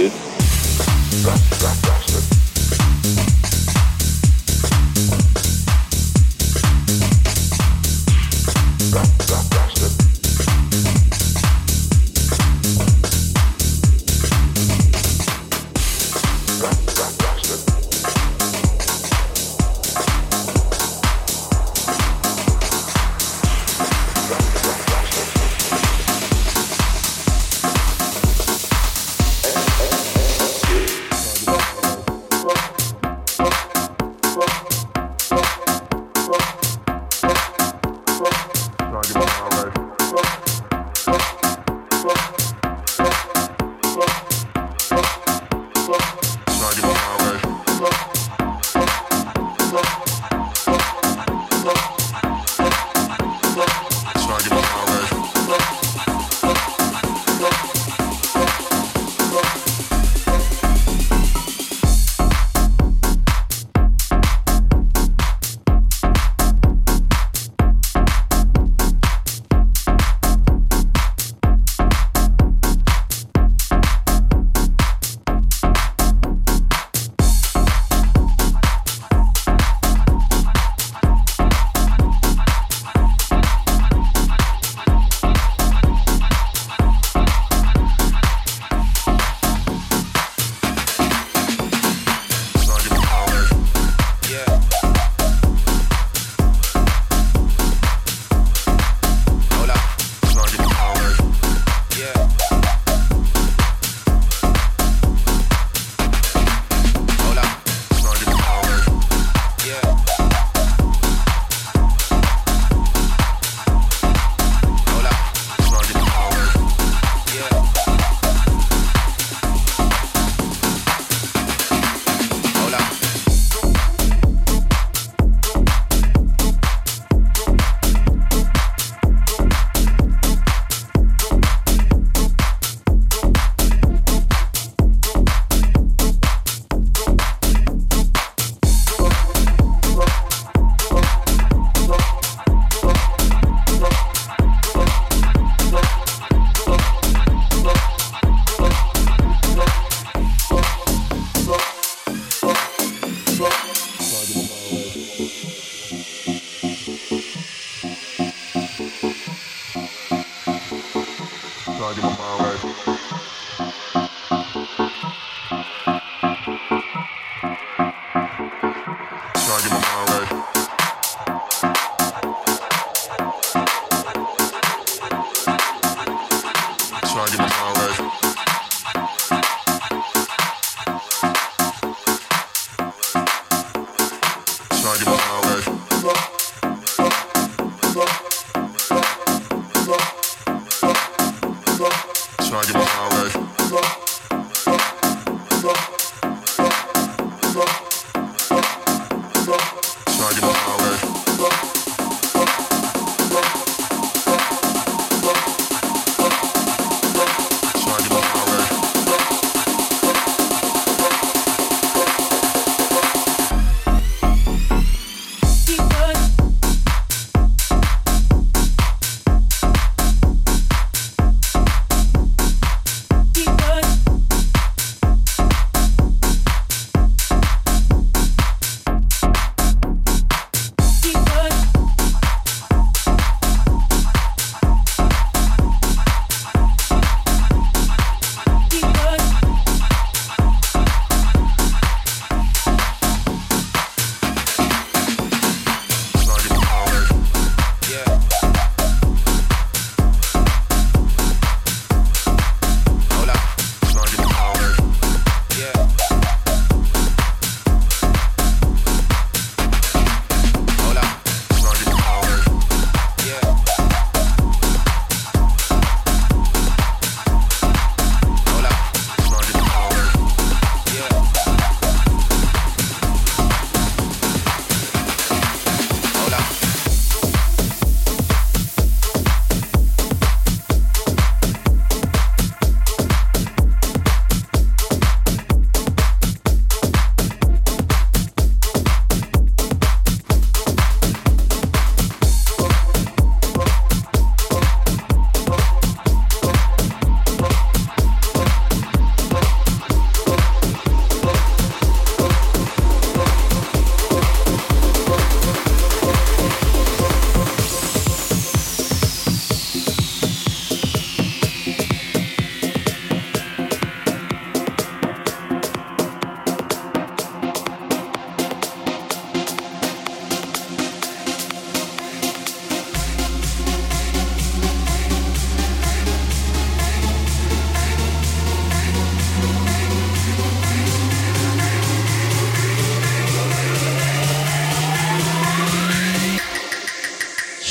you.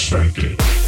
perspective.